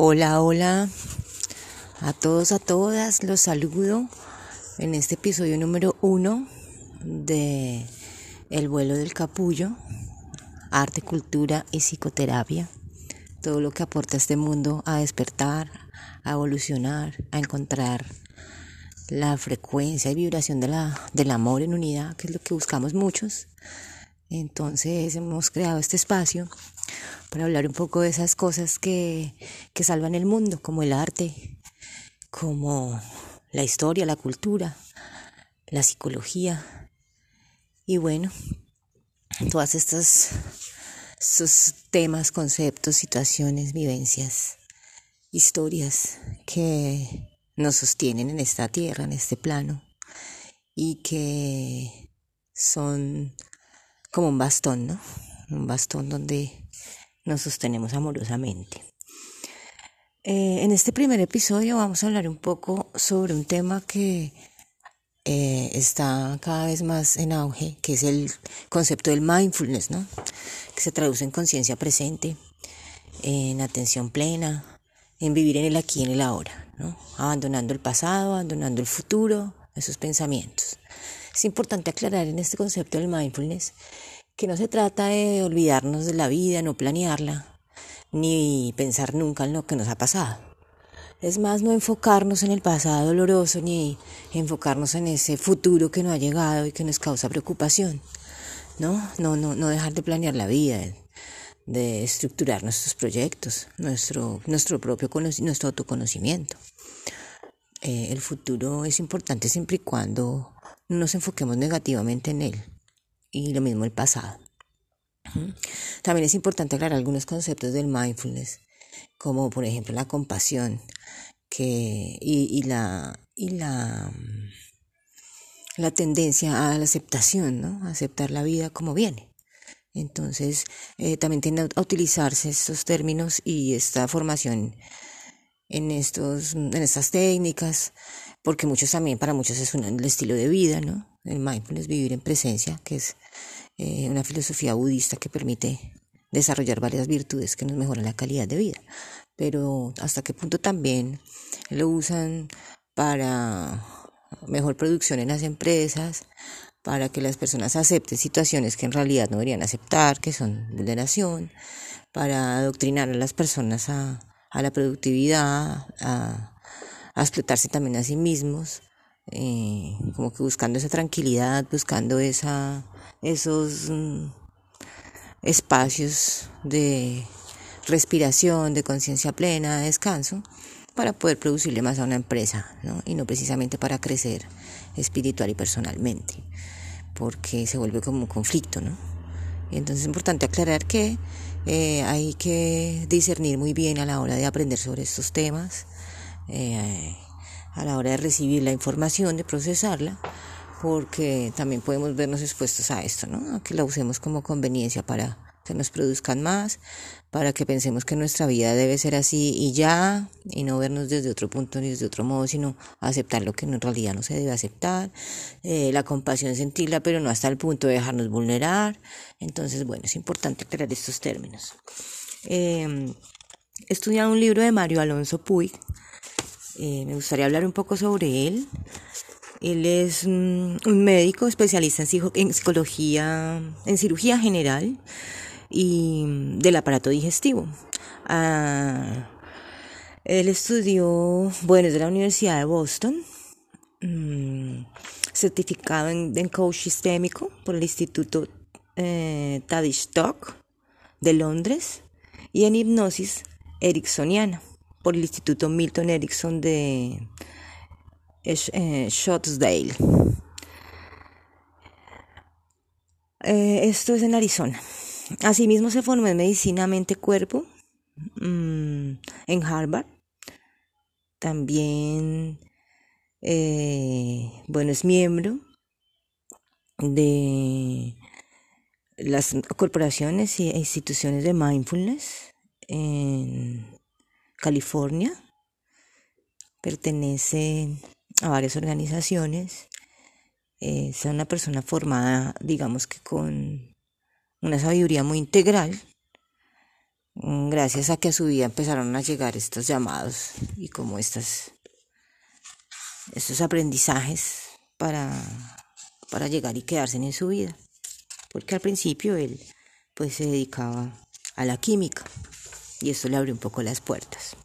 Hola, hola a todos, a todas, los saludo en este episodio número uno de El vuelo del capullo, arte, cultura y psicoterapia, todo lo que aporta este mundo a despertar, a evolucionar, a encontrar la frecuencia y vibración de la, del amor en unidad, que es lo que buscamos muchos. Entonces hemos creado este espacio para hablar un poco de esas cosas que, que salvan el mundo, como el arte, como la historia, la cultura, la psicología. Y bueno, todas estas estos temas, conceptos, situaciones, vivencias, historias que nos sostienen en esta tierra, en este plano, y que son como un bastón, ¿no? Un bastón donde nos sostenemos amorosamente. Eh, en este primer episodio vamos a hablar un poco sobre un tema que eh, está cada vez más en auge, que es el concepto del mindfulness, ¿no? que se traduce en conciencia presente, en atención plena, en vivir en el aquí y en el ahora, ¿no? abandonando el pasado, abandonando el futuro, esos pensamientos. Es importante aclarar en este concepto del mindfulness que no se trata de olvidarnos de la vida, no planearla, ni pensar nunca en lo que nos ha pasado. Es más, no enfocarnos en el pasado doloroso, ni enfocarnos en ese futuro que no ha llegado y que nos causa preocupación. No, no, no, no dejar de planear la vida, de estructurar nuestros proyectos, nuestro, nuestro propio nuestro autoconocimiento. Eh, el futuro es importante siempre y cuando no nos enfoquemos negativamente en él y lo mismo el pasado. También es importante aclarar algunos conceptos del mindfulness, como por ejemplo la compasión que, y, la, y la, la tendencia a la aceptación, ¿no? a aceptar la vida como viene. Entonces, eh, también tienen a utilizarse estos términos y esta formación en, estos, en estas técnicas, porque muchos también, para muchos es un, el estilo de vida, ¿no? El mindfulness, vivir en presencia, que es eh, una filosofía budista que permite desarrollar varias virtudes que nos mejoran la calidad de vida. Pero hasta qué punto también lo usan para mejor producción en las empresas, para que las personas acepten situaciones que en realidad no deberían aceptar, que son vulneración, para adoctrinar a las personas a, la productividad, a explotarse también a sí mismos eh, como que buscando esa tranquilidad, buscando esa, esos mm, espacios de respiración, de conciencia plena, de descanso, para poder producirle más a una empresa, ¿no? y no precisamente para crecer espiritual y personalmente, porque se vuelve como un conflicto, ¿no? Y entonces es importante aclarar que eh, hay que discernir muy bien a la hora de aprender sobre estos temas. Eh, a la hora de recibir la información, de procesarla, porque también podemos vernos expuestos a esto, ¿no? A que la usemos como conveniencia para que nos produzcan más, para que pensemos que nuestra vida debe ser así y ya, y no vernos desde otro punto ni desde otro modo, sino aceptar lo que en realidad no se debe aceptar, eh, la compasión sentirla, pero no hasta el punto de dejarnos vulnerar. Entonces, bueno, es importante aclarar estos términos. Eh, he estudiado un libro de Mario Alonso Puig, eh, me gustaría hablar un poco sobre él. Él es un, médico especialista en, psicología, en cirugía general y del aparato digestivo. Ah, él estudió, bueno, es de la Universidad de Boston, mm, certificado en, coach sistémico por el Instituto eh, Tavistock de Londres y en hipnosis ericksoniana por el Instituto Milton Erickson de eh, Scottsdale. Eh, esto es en Arizona. Asimismo se formó en medicina mente-cuerpo mm, en Harvard. También, eh, bueno, es miembro de las corporaciones e instituciones de mindfulness en California. Pertenece a varias organizaciones. Es una persona formada, digamos que con una sabiduría muy integral, gracias a que a su vida empezaron a llegar estos llamados y como estas, estos aprendizajes para, para llegar y quedarse en su vida. Porque al principio él pues se dedicaba a la química y esto le abrió un poco las puertas.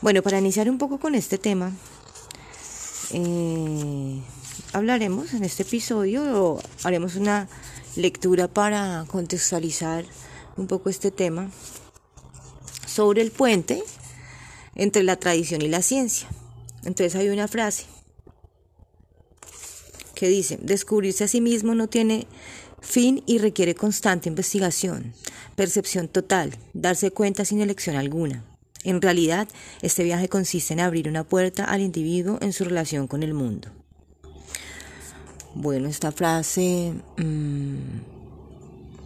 Bueno, para iniciar un poco con este tema, eh, hablaremos en este episodio, o haremos una lectura para contextualizar un poco este tema sobre el puente entre la tradición y la ciencia. Entonces hay una frase que dice, descubrirse a sí mismo no tiene fin y requiere constante investigación, percepción total, darse cuenta sin elección alguna. En realidad, este viaje consiste en abrir una puerta al individuo en su relación con el mundo. Bueno, esta frase mmm,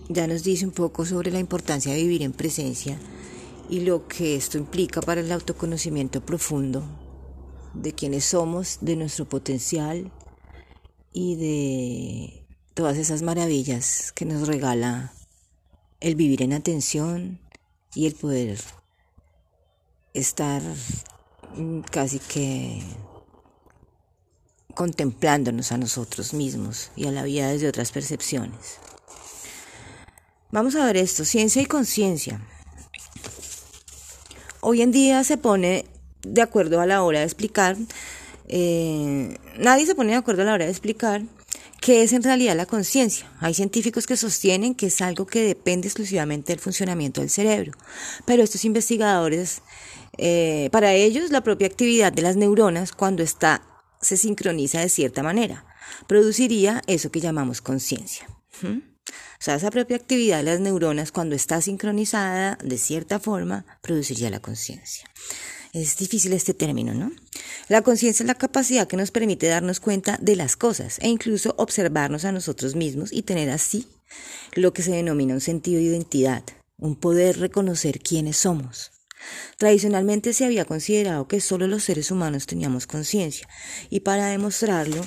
ya nos dice un poco sobre la importancia de vivir en presencia y lo que esto implica para el autoconocimiento profundo de quienes somos, de nuestro potencial y de todas esas maravillas que nos regala el vivir en atención y el poder estar casi que contemplándonos a nosotros mismos y a la vida desde otras percepciones. Vamos a ver esto, ciencia y conciencia. Hoy en día se pone de acuerdo a la hora de explicar, eh, nadie se pone de acuerdo a la hora de explicar qué es en realidad la conciencia. Hay científicos que sostienen que es algo que depende exclusivamente del funcionamiento del cerebro, pero estos investigadores, eh, para ellos la propia actividad de las neuronas cuando está se sincroniza de cierta manera, produciría eso que llamamos conciencia. O sea, esa propia actividad de las neuronas, cuando está sincronizada de cierta forma, produciría la conciencia. Es difícil este término, ¿no? La conciencia es la capacidad que nos permite darnos cuenta de las cosas e incluso observarnos a nosotros mismos y tener así lo que se denomina un sentido de identidad, un poder reconocer quiénes somos. Tradicionalmente se había considerado que solo los seres humanos teníamos conciencia y para demostrarlo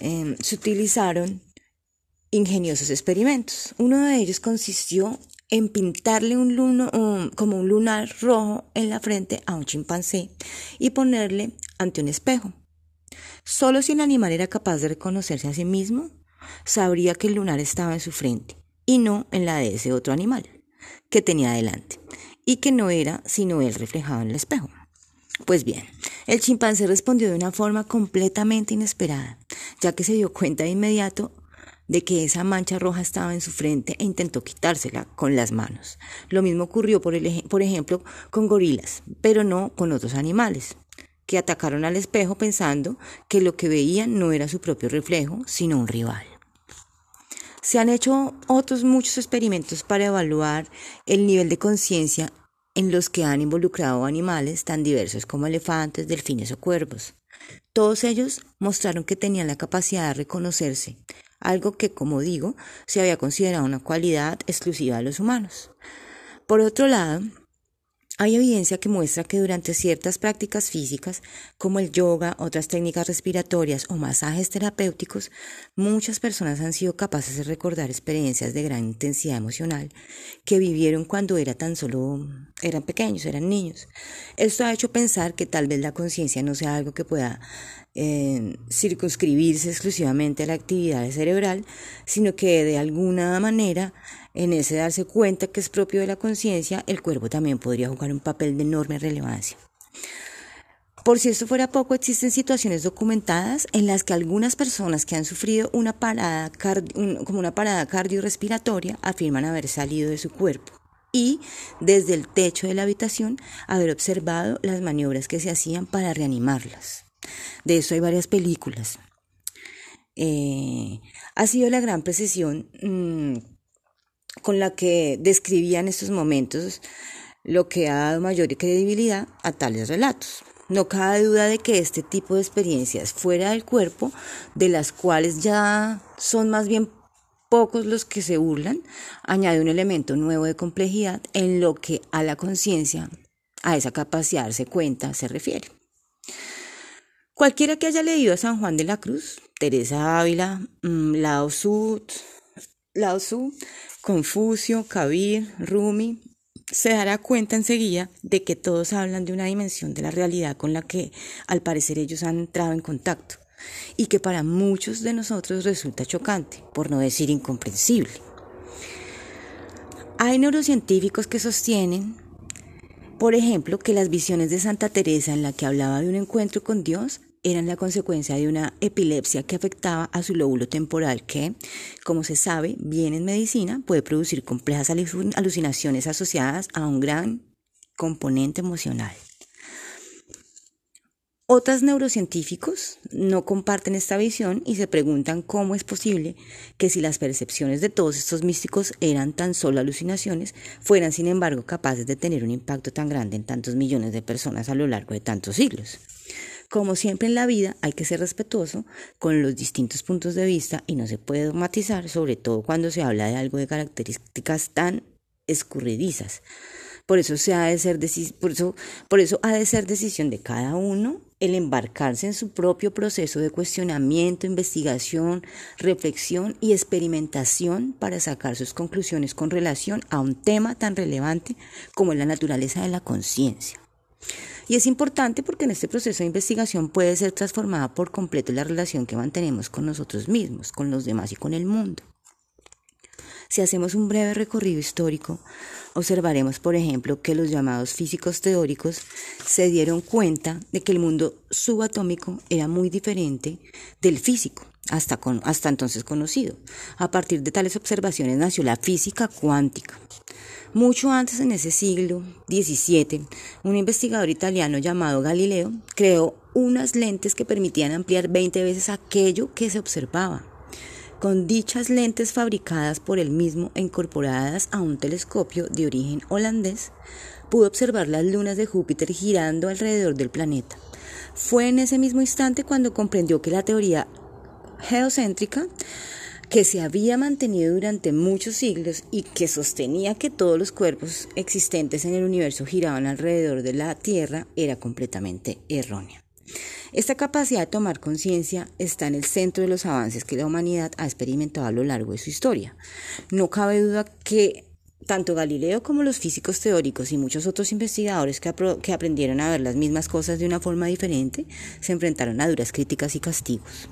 eh, se utilizaron ingeniosos experimentos. Uno de ellos consistió en pintarle un luno, como un lunar rojo en la frente a un chimpancé y ponerle ante un espejo. Solo si el animal era capaz de reconocerse a sí mismo, sabría que el lunar estaba en su frente y no en la de ese otro animal que tenía delante y que no era sino él reflejado en el espejo. Pues bien, el chimpancé respondió de una forma completamente inesperada, ya que se dio cuenta de inmediato de que esa mancha roja estaba en su frente e intentó quitársela con las manos. Lo mismo ocurrió, por, por ejemplo, con gorilas, pero no con otros animales, que atacaron al espejo pensando que lo que veían no era su propio reflejo, sino un rival. Se han hecho otros muchos experimentos para evaluar el nivel de conciencia en los que han involucrado animales tan diversos como elefantes, delfines o cuervos. Todos ellos mostraron que tenían la capacidad de reconocerse, algo que, como digo, se había considerado una cualidad exclusiva de los humanos. Por otro lado, hay evidencia que muestra que durante ciertas prácticas físicas, como el yoga, otras técnicas respiratorias o masajes terapéuticos, muchas personas han sido capaces de recordar experiencias de gran intensidad emocional que vivieron cuando era tan solo eran pequeños, eran niños. Esto ha hecho pensar que tal vez la conciencia no sea algo que pueda eh, circunscribirse exclusivamente a la actividad cerebral, sino que de alguna manera en ese darse cuenta que es propio de la conciencia, el cuerpo también podría jugar un papel de enorme relevancia. Por si esto fuera poco, existen situaciones documentadas en las que algunas personas que han sufrido una parada, como una parada cardiorrespiratoria afirman haber salido de su cuerpo y desde el techo de la habitación haber observado las maniobras que se hacían para reanimarlas. De eso hay varias películas. Eh, ha sido la gran precisión mm, con la que describían estos momentos, lo que ha dado mayor credibilidad a tales relatos. No cabe duda de que este tipo de experiencias fuera del cuerpo, de las cuales ya son más bien pocos los que se burlan, añade un elemento nuevo de complejidad en lo que a la conciencia, a esa capacidad de darse cuenta, se refiere. Cualquiera que haya leído a San Juan de la Cruz, Teresa Ávila, mm, Lao Tzu, Lao Tzu Confucio, Kabir, Rumi se dará cuenta enseguida de que todos hablan de una dimensión de la realidad con la que al parecer ellos han entrado en contacto y que para muchos de nosotros resulta chocante, por no decir incomprensible. Hay neurocientíficos que sostienen, por ejemplo, que las visiones de Santa Teresa en la que hablaba de un encuentro con Dios eran la consecuencia de una epilepsia que afectaba a su lóbulo temporal que, como se sabe bien en medicina, puede producir complejas alucinaciones asociadas a un gran componente emocional. Otros neurocientíficos no comparten esta visión y se preguntan cómo es posible que si las percepciones de todos estos místicos eran tan solo alucinaciones, fueran sin embargo capaces de tener un impacto tan grande en tantos millones de personas a lo largo de tantos siglos. Como siempre en la vida, hay que ser respetuoso con los distintos puntos de vista y no se puede dogmatizar, sobre todo cuando se habla de algo de características tan escurridizas. Por eso, se ha de ser por eso, por eso ha de ser decisión de cada uno el embarcarse en su propio proceso de cuestionamiento, investigación, reflexión y experimentación para sacar sus conclusiones con relación a un tema tan relevante como la naturaleza de la conciencia. Y es importante porque en este proceso de investigación puede ser transformada por completo la relación que mantenemos con nosotros mismos, con los demás y con el mundo. Si hacemos un breve recorrido histórico, observaremos, por ejemplo, que los llamados físicos teóricos se dieron cuenta de que el mundo subatómico era muy diferente del físico, hasta, hasta entonces conocido. A partir de tales observaciones nació la física cuántica. Mucho antes, en ese siglo XVII, un investigador italiano llamado Galileo creó unas lentes que permitían ampliar 20 veces aquello que se observaba. Con dichas lentes fabricadas por él mismo e incorporadas a un telescopio de origen holandés, pudo observar las lunas de Júpiter girando alrededor del planeta. Fue en ese mismo instante cuando comprendió que la teoría geocéntrica que se había mantenido durante muchos siglos y que sostenía que todos los cuerpos existentes en el universo giraban alrededor de la Tierra era completamente errónea. Esta capacidad de tomar conciencia está en el centro de los avances que la humanidad ha experimentado a lo largo de su historia. No cabe duda que tanto Galileo como los físicos teóricos y muchos otros investigadores que, aprendieron a ver las mismas cosas de una forma diferente se enfrentaron a duras críticas y castigos.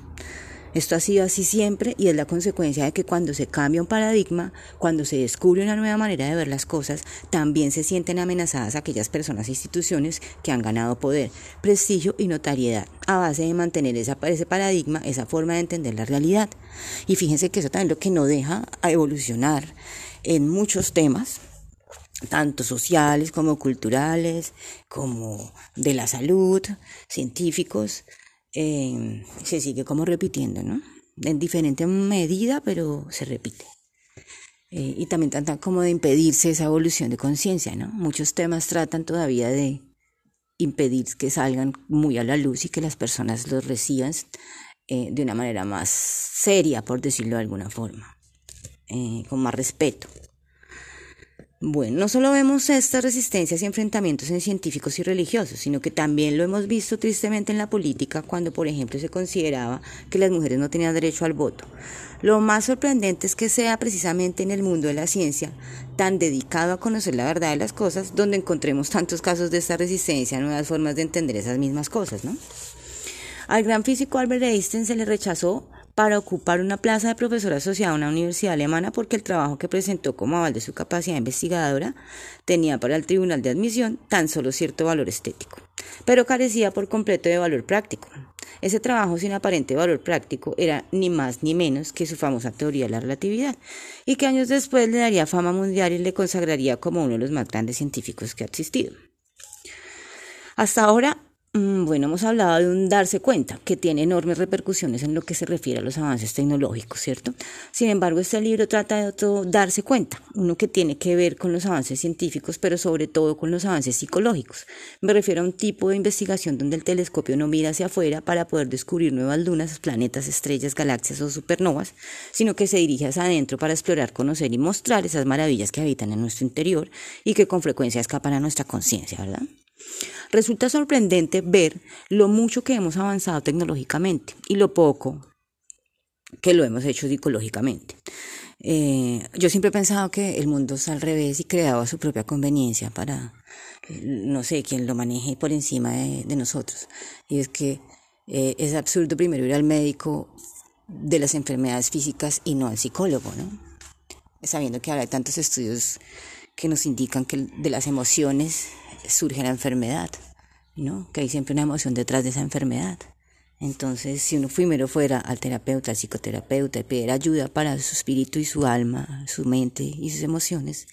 Esto ha sido así siempre y es la consecuencia de que cuando se cambia un paradigma, cuando se descubre una nueva manera de ver las cosas, también se sienten amenazadas aquellas personas e instituciones que han ganado poder, prestigio y notariedad a base de mantener ese paradigma, esa forma de entender la realidad. Y fíjense que eso también es lo que no deja a evolucionar en muchos temas, tanto sociales como culturales, como de la salud, científicos, eh, se sigue como repitiendo, ¿no? En diferente medida, pero se repite. Eh, y también trata como de impedirse esa evolución de conciencia, ¿no? Muchos temas tratan todavía de impedir que salgan muy a la luz y que las personas los reciban eh, de una manera más seria, por decirlo de alguna forma, con más respeto. Bueno, no solo vemos estas resistencias y enfrentamientos en científicos y religiosos, sino que también lo hemos visto tristemente en la política cuando, por ejemplo, se consideraba que las mujeres no tenían derecho al voto. Lo más sorprendente es que sea precisamente en el mundo de la ciencia, tan dedicado a conocer la verdad de las cosas, donde encontremos tantos casos de esta resistencia, nuevas formas de entender esas mismas cosas, ¿no? Al gran físico Albert Einstein se le rechazó para ocupar una plaza de profesor asociado a una universidad alemana porque el trabajo que presentó como aval de su capacidad investigadora tenía para el tribunal de admisión tan solo cierto valor estético, pero carecía por completo de valor práctico. Ese trabajo sin aparente valor práctico era ni más ni menos que su famosa teoría de la relatividad, y que años después le daría fama mundial y le consagraría como uno de los más grandes científicos que ha existido. Hasta ahora bueno, hemos hablado de un darse cuenta que tiene enormes repercusiones en lo que se refiere a los avances tecnológicos, ¿cierto? Sin embargo, este libro trata de otro darse cuenta, uno que tiene que ver con los avances científicos, pero sobre todo con los avances psicológicos. Me refiero a un tipo de investigación donde el telescopio no mira hacia afuera para poder descubrir nuevas lunas, planetas, estrellas, galaxias o supernovas, sino que se dirige hacia adentro para explorar, conocer y mostrar esas maravillas que habitan en nuestro interior y que con frecuencia escapan a nuestra conciencia, ¿verdad? Resulta sorprendente ver lo mucho que hemos avanzado tecnológicamente y lo poco que lo hemos hecho psicológicamente. Eh, yo siempre he pensado que el mundo es al revés y creado a su propia conveniencia para, no sé, quien lo maneje por encima de, nosotros. Y es que eh, es absurdo primero ir al médico de las enfermedades físicas y no al psicólogo, ¿no? Sabiendo que ahora hay tantos estudios que nos indican que de las emociones surge la enfermedad, ¿no? Que hay siempre una emoción detrás de esa enfermedad. Entonces, si uno primero fuera al terapeuta, al psicoterapeuta, y pidiera ayuda para su espíritu y su alma, su mente y sus emociones,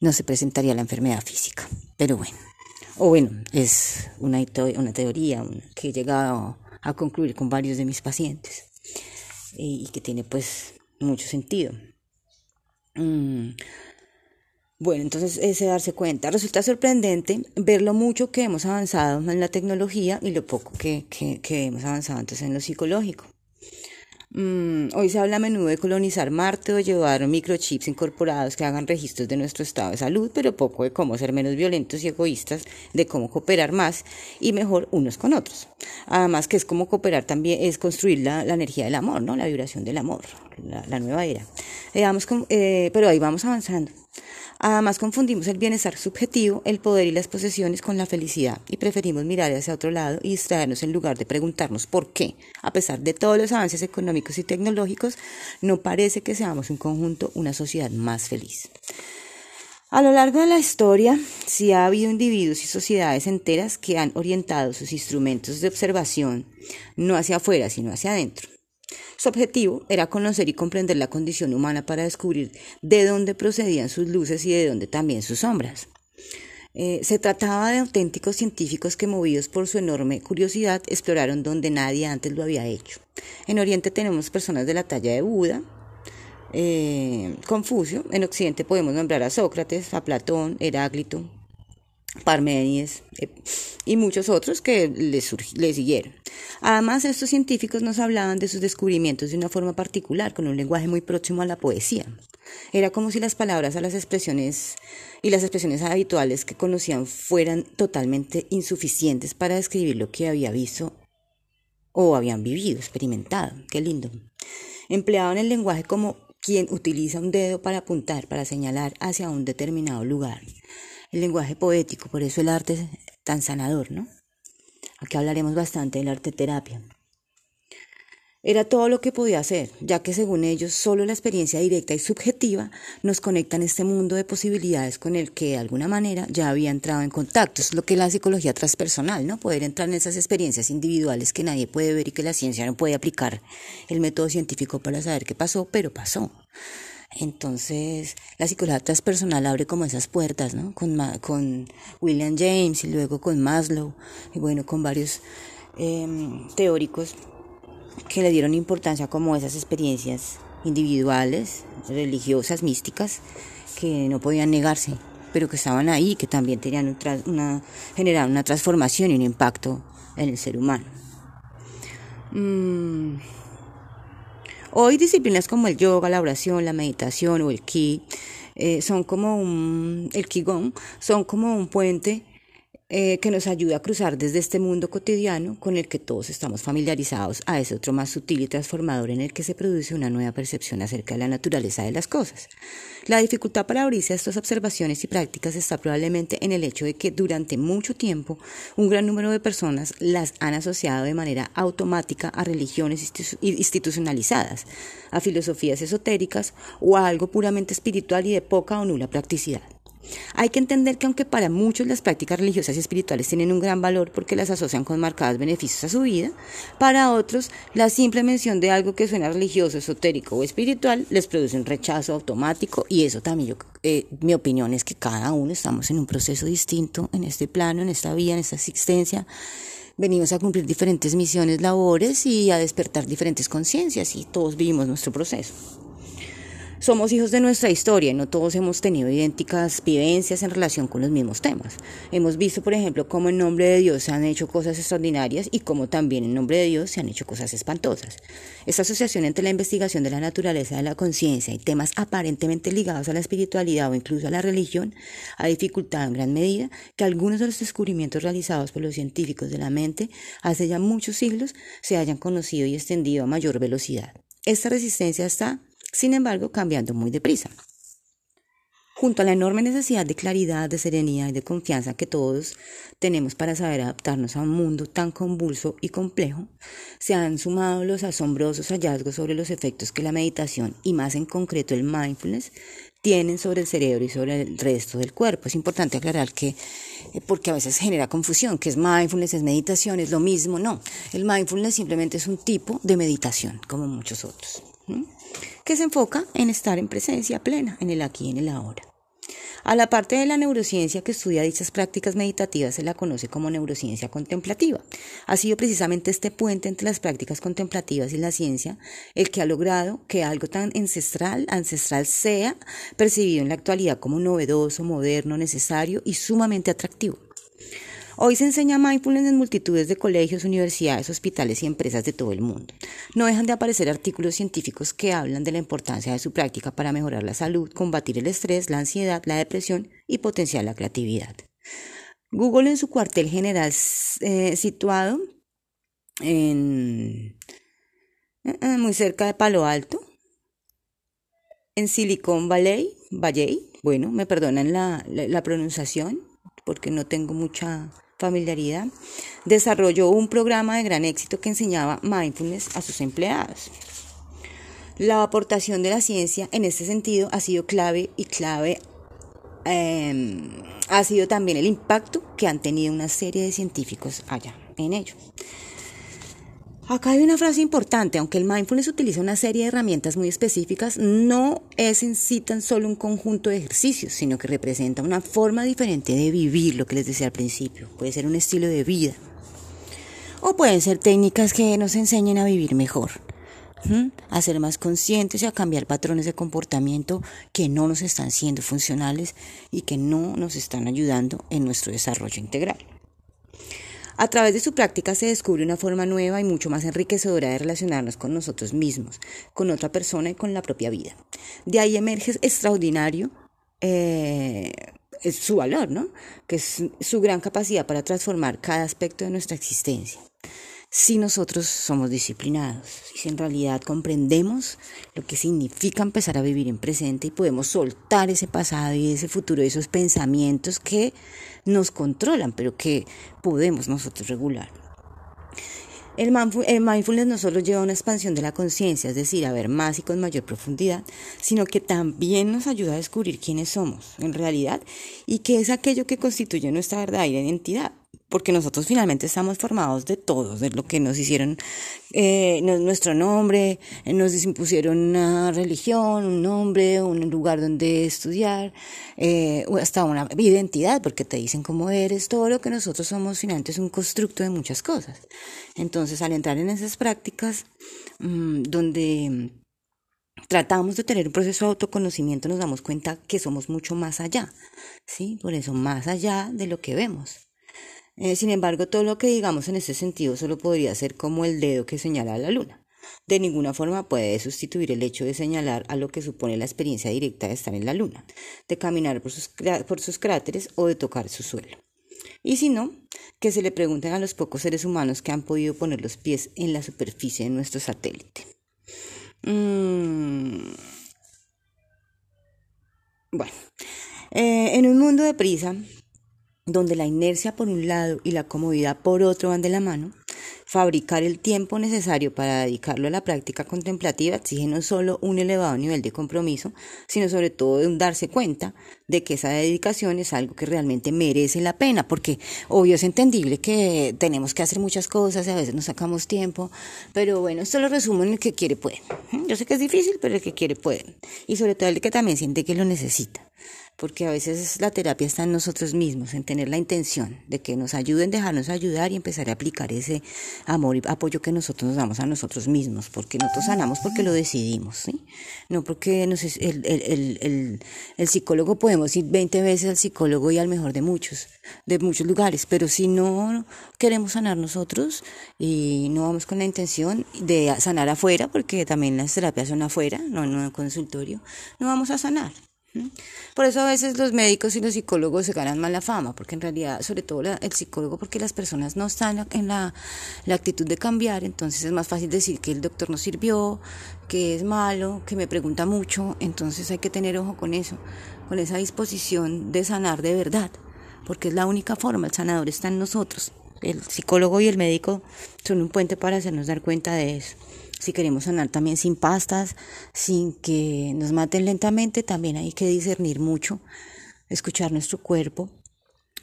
no se presentaría la enfermedad física. Pero bueno, o bueno, es una, teoría que he llegado a concluir con varios de mis pacientes y, que tiene pues mucho sentido. Mm. Bueno, entonces ese darse cuenta. Resulta sorprendente ver lo mucho que hemos avanzado en la tecnología y lo poco que, que, hemos avanzado antes en lo psicológico. Mm, hoy se habla a menudo de colonizar Marte o llevar microchips incorporados que hagan registros de nuestro estado de salud, pero poco de cómo ser menos violentos y egoístas, de cómo cooperar más y mejor unos con otros. Además que es como cooperar también, es construir la, energía del amor, ¿no? La vibración del amor, la, nueva era. Eh, pero ahí vamos avanzando. Además confundimos el bienestar subjetivo, el poder y las posesiones con la felicidad y preferimos mirar hacia otro lado y distraernos en lugar de preguntarnos por qué, a pesar de todos los avances económicos y tecnológicos, no parece que seamos en conjunto una sociedad más feliz. A lo largo de la historia, sí ha habido individuos y sociedades enteras que han orientado sus instrumentos de observación no hacia afuera, sino hacia adentro su objetivo era conocer y comprender la condición humana para descubrir de dónde procedían sus luces y de dónde también sus sombras. Eh, se trataba de auténticos científicos que, movidos por su enorme curiosidad, exploraron donde nadie antes lo había hecho. En Oriente tenemos personas de la talla de Buda, eh, Confucio, en Occidente podemos nombrar a Sócrates, a Platón, Heráclito, Parménides eh, y muchos otros que le, le, siguieron. Además, estos científicos nos hablaban de sus descubrimientos de una forma particular, con un lenguaje muy próximo a la poesía. Era como si las palabras a las expresiones y las expresiones habituales que conocían fueran totalmente insuficientes para describir lo que había visto o habían vivido, experimentado. Qué lindo. Empleaban el lenguaje como quien utiliza un dedo para apuntar, para señalar hacia un determinado lugar el lenguaje poético, por eso el arte es tan sanador, ¿no? Aquí hablaremos bastante del arte terapia. Era todo lo que podía hacer, ya que según ellos solo la experiencia directa y subjetiva nos conecta en este mundo de posibilidades con el que de alguna manera ya había entrado en contacto. Es lo que es la psicología transpersonal, ¿no? Poder entrar en esas experiencias individuales que nadie puede ver y que la ciencia no puede aplicar el método científico para saber qué pasó, pero pasó. Entonces, la psicología transpersonal abre como esas puertas, ¿no? Con, William James y luego con Maslow, y bueno, con varios em, teóricos que le dieron importancia como esas experiencias individuales, religiosas, místicas, que no podían negarse, pero que estaban ahí, que también tenían una, generaron una transformación y un impacto en el ser humano. Mm. Hoy disciplinas como el yoga, la oración, la meditación o el ki eh, son como un, el qigong, son como un puente eh, que nos ayuda a cruzar desde este mundo cotidiano con el que todos estamos familiarizados a ese otro más sutil y transformador en el que se produce una nueva percepción acerca de la naturaleza de las cosas. La dificultad para abrirse a estas observaciones y prácticas está probablemente en el hecho de que durante mucho tiempo un gran número de personas las han asociado de manera automática a religiones institucionalizadas, a filosofías esotéricas o a algo puramente espiritual y de poca o nula practicidad. Hay que entender que aunque para muchos las prácticas religiosas y espirituales tienen un gran valor porque las asocian con marcados beneficios a su vida, para otros la simple mención de algo que suena religioso, esotérico o espiritual les produce un rechazo automático y eso también yo, eh, mi opinión es que cada uno estamos en un proceso distinto en este plano, en esta vida, en esta existencia. Venimos a cumplir diferentes misiones, labores y a despertar diferentes conciencias y todos vivimos nuestro proceso. Somos hijos de nuestra historia y no todos hemos tenido idénticas vivencias en relación con los mismos temas. Hemos visto, por ejemplo, cómo en nombre de Dios se han hecho cosas extraordinarias y cómo también en nombre de Dios se han hecho cosas espantosas. Esta asociación entre la investigación de la naturaleza de la conciencia y temas aparentemente ligados a la espiritualidad o incluso a la religión ha dificultado en gran medida que algunos de los descubrimientos realizados por los científicos de la mente hace ya muchos siglos se hayan conocido y extendido a mayor velocidad. Esta resistencia está, sin embargo, cambiando muy deprisa. Junto a la enorme necesidad de claridad, de serenidad y de confianza que todos tenemos para saber adaptarnos a un mundo tan convulso y complejo, se han sumado los asombrosos hallazgos sobre los efectos que la meditación, y más en concreto el mindfulness, tienen sobre el cerebro y sobre el resto del cuerpo. Es importante aclarar que, eh, porque a veces genera confusión, que es mindfulness, es meditación, es lo mismo. No, el mindfulness simplemente es un tipo de meditación, como muchos otros que se enfoca en estar en presencia plena, en el aquí y en el ahora. A la parte de la neurociencia que estudia dichas prácticas meditativas se la conoce como neurociencia contemplativa. Ha sido precisamente este puente entre las prácticas contemplativas y la ciencia el que ha logrado que algo tan ancestral, ancestral sea percibido en la actualidad como novedoso, moderno, necesario y sumamente atractivo. Hoy se enseña mindfulness en multitudes de colegios, universidades, hospitales y empresas de todo el mundo. No dejan de aparecer artículos científicos que hablan de la importancia de su práctica para mejorar la salud, combatir el estrés, la ansiedad, la depresión y potenciar la creatividad. Google en su cuartel general eh, situado en, eh, eh, muy cerca de Palo Alto, en Silicon Valley, Valley, bueno, me perdonan la pronunciación porque no tengo mucha familiaridad, desarrolló un programa de gran éxito que enseñaba mindfulness a sus empleados. La aportación de la ciencia en este sentido ha sido clave y clave em, ha sido también el impacto que han tenido una serie de científicos allá en ello. Acá hay una frase importante, aunque el mindfulness utiliza una serie de herramientas muy específicas, no es en sí tan solo un conjunto de ejercicios, sino que representa una forma diferente de vivir, lo que les decía al principio. Puede ser un estilo de vida. O pueden ser técnicas que nos enseñen a vivir mejor, a ser más conscientes y a cambiar patrones de comportamiento que no nos están siendo funcionales y que no nos están ayudando en nuestro desarrollo integral. A través de su práctica se descubre una forma nueva y mucho más enriquecedora de relacionarnos con nosotros mismos, con otra persona y con la propia vida. De ahí emerge extraordinario eh, su valor, ¿no? Que es su gran capacidad para transformar cada aspecto de nuestra existencia si nosotros somos disciplinados, si en realidad comprendemos lo que significa empezar a vivir en presente y podemos soltar ese pasado y ese futuro, esos pensamientos que nos controlan, pero que podemos nosotros regular. El mindfulness no solo lleva a una expansión de la conciencia, es decir, a ver más y con mayor profundidad, sino que también nos ayuda a descubrir quiénes somos en realidad y qué es aquello que constituye nuestra verdadera identidad porque nosotros finalmente estamos formados de todos, de lo que nos hicieron eh, nuestro nombre, eh, nos impusieron una religión, un nombre, un lugar donde estudiar, eh, hasta una identidad, porque te dicen cómo eres, todo lo que nosotros somos finalmente es un constructo de muchas cosas. Entonces, al entrar en esas prácticas, mm, donde tratamos de tener un proceso de autoconocimiento, nos damos cuenta que somos mucho más allá, ¿sí? Por eso, más allá de lo que vemos. Eh, sin embargo, todo lo que digamos en ese sentido solo podría ser como el dedo que señala a la luna. De ninguna forma puede sustituir el hecho de señalar a lo que supone la experiencia directa de estar en la luna, de caminar por sus, por sus cráteres o de tocar su suelo. Y si no, que se le pregunten a los pocos seres humanos que han podido poner los pies en la superficie de nuestro satélite. Mm. Bueno, eh, en un mundo de prisa, donde la inercia por un lado y la comodidad por otro van de la mano, fabricar el tiempo necesario para dedicarlo a la práctica contemplativa exige no solo un elevado nivel de compromiso, sino sobre todo darse cuenta de que esa dedicación es algo que realmente merece la pena, porque obvio es entendible que tenemos que hacer muchas cosas y a veces nos sacamos tiempo, pero bueno, esto lo resumo en el que quiere puede. Yo sé que es difícil, pero el que quiere puede. Y sobre todo el que también siente que lo necesita porque a veces la terapia está en nosotros mismos, en tener la intención de que nos ayuden, dejarnos ayudar y empezar a aplicar ese amor y apoyo que nosotros nos damos a nosotros mismos, porque nosotros sanamos porque lo decidimos, ¿sí? No porque el, el, el, el, psicólogo podemos ir 20 veces al psicólogo y al mejor de muchos, de muchos lugares, pero si no queremos sanar nosotros y no vamos con la intención de sanar afuera, porque también las terapias son afuera, no en un consultorio, no vamos a sanar. Por eso a veces los médicos y los psicólogos se ganan mala fama, porque en realidad, sobre todo el psicólogo, porque las personas no están en la, la, actitud de cambiar, entonces es más fácil decir que el doctor no sirvió, que es malo, que me pregunta mucho, entonces hay que tener ojo con eso, con esa disposición de sanar de verdad, porque es la única forma, el sanador está en nosotros. El psicólogo y el médico son un puente para hacernos dar cuenta de eso. Si queremos sanar también sin pastas, sin que nos maten lentamente, también hay que discernir mucho, escuchar nuestro cuerpo,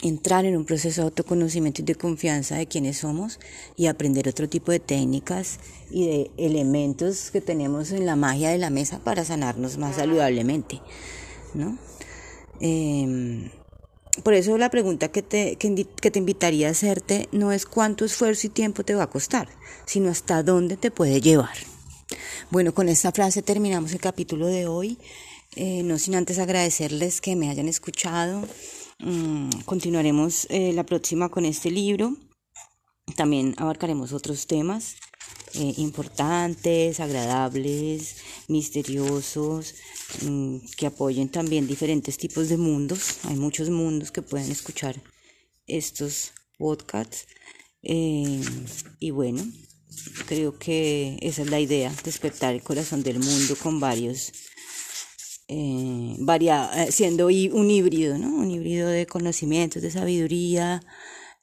entrar en un proceso de autoconocimiento y de confianza de quiénes somos y aprender otro tipo de técnicas y de elementos que tenemos en la magia de la mesa para sanarnos más saludablemente, ¿no? Em, por eso la pregunta que te, que, te invitaría a hacerte no es cuánto esfuerzo y tiempo te va a costar, sino hasta dónde te puede llevar. Bueno, con esta frase terminamos el capítulo de hoy. Eh, no sin antes agradecerles que me hayan escuchado. Mm, continuaremos eh, la próxima con este libro. También abarcaremos otros temas eh, importantes, agradables, misteriosos, mm, que apoyen también diferentes tipos de mundos. Hay muchos mundos que pueden escuchar estos podcasts. Eh, y bueno, creo que esa es la idea, despertar el corazón del mundo con varios, eh, siendo un híbrido, ¿no? Un híbrido de conocimientos, de sabiduría,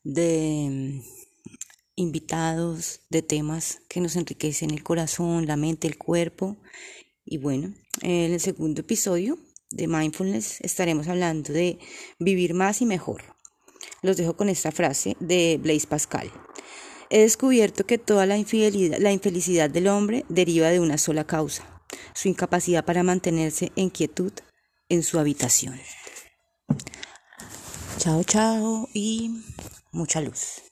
de invitados de temas que nos enriquecen el corazón, la mente, el cuerpo. Y bueno, en el segundo episodio de Mindfulness estaremos hablando de vivir más y mejor. Los dejo con esta frase de Blaise Pascal. He descubierto que toda la, infidelidad, la infelicidad del hombre deriva de una sola causa, su incapacidad para mantenerse en quietud en su habitación. Chao, chao y mucha luz.